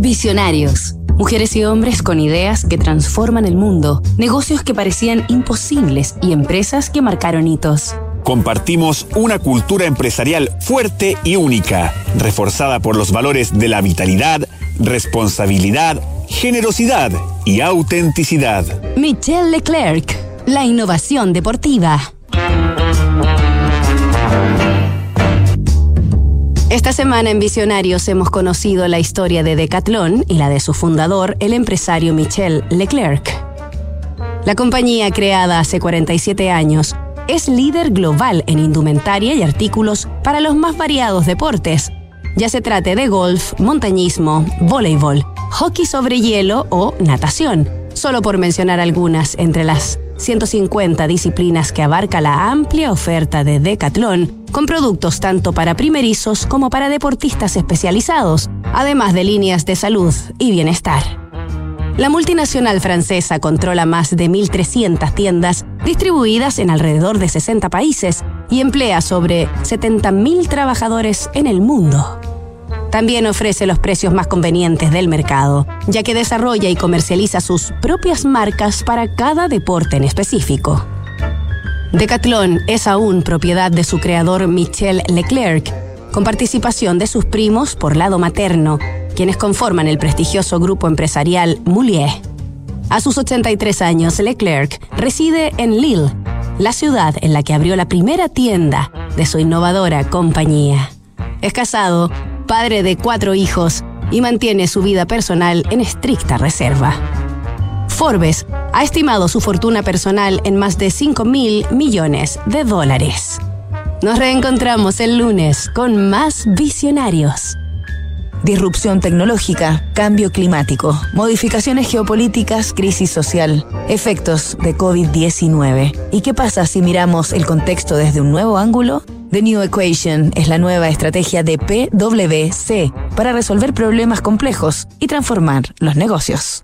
Visionarios. Mujeres y hombres con ideas que transforman el mundo, negocios que parecían imposibles y empresas que marcaron hitos. Compartimos una cultura empresarial fuerte y única, reforzada por los valores de la vitalidad, responsabilidad, generosidad y autenticidad. Michelle Leclerc, la innovación deportiva. Esta semana en Visionarios hemos conocido la historia de Decathlon y la de su fundador, el empresario Michel Leclerc. La compañía, creada hace 47 años, es líder global en indumentaria y artículos para los más variados deportes, ya se trate de golf, montañismo, voleibol, hockey sobre hielo o natación, solo por mencionar algunas entre las 150 disciplinas que abarca la amplia oferta de Decathlon, con productos tanto para primerizos como para deportistas especializados, además de líneas de salud y bienestar. La multinacional francesa controla más de 1.300 tiendas distribuidas en alrededor de 60 países y emplea sobre 70.000 trabajadores en el mundo. También ofrece los precios más convenientes del mercado, ya que desarrolla y comercializa sus propias marcas para cada deporte en específico. Decathlon es aún propiedad de su creador Michel Leclerc, con participación de sus primos por lado materno, quienes conforman el prestigioso grupo empresarial Moulier. A sus 83 años, Leclerc reside en Lille, la ciudad en la que abrió la primera tienda de su innovadora compañía. Es casado padre de cuatro hijos y mantiene su vida personal en estricta reserva. Forbes ha estimado su fortuna personal en más de 5 mil millones de dólares. Nos reencontramos el lunes con más visionarios. Disrupción tecnológica, cambio climático, modificaciones geopolíticas, crisis social, efectos de COVID-19. ¿Y qué pasa si miramos el contexto desde un nuevo ángulo? The New Equation es la nueva estrategia de PwC para resolver problemas complejos y transformar los negocios.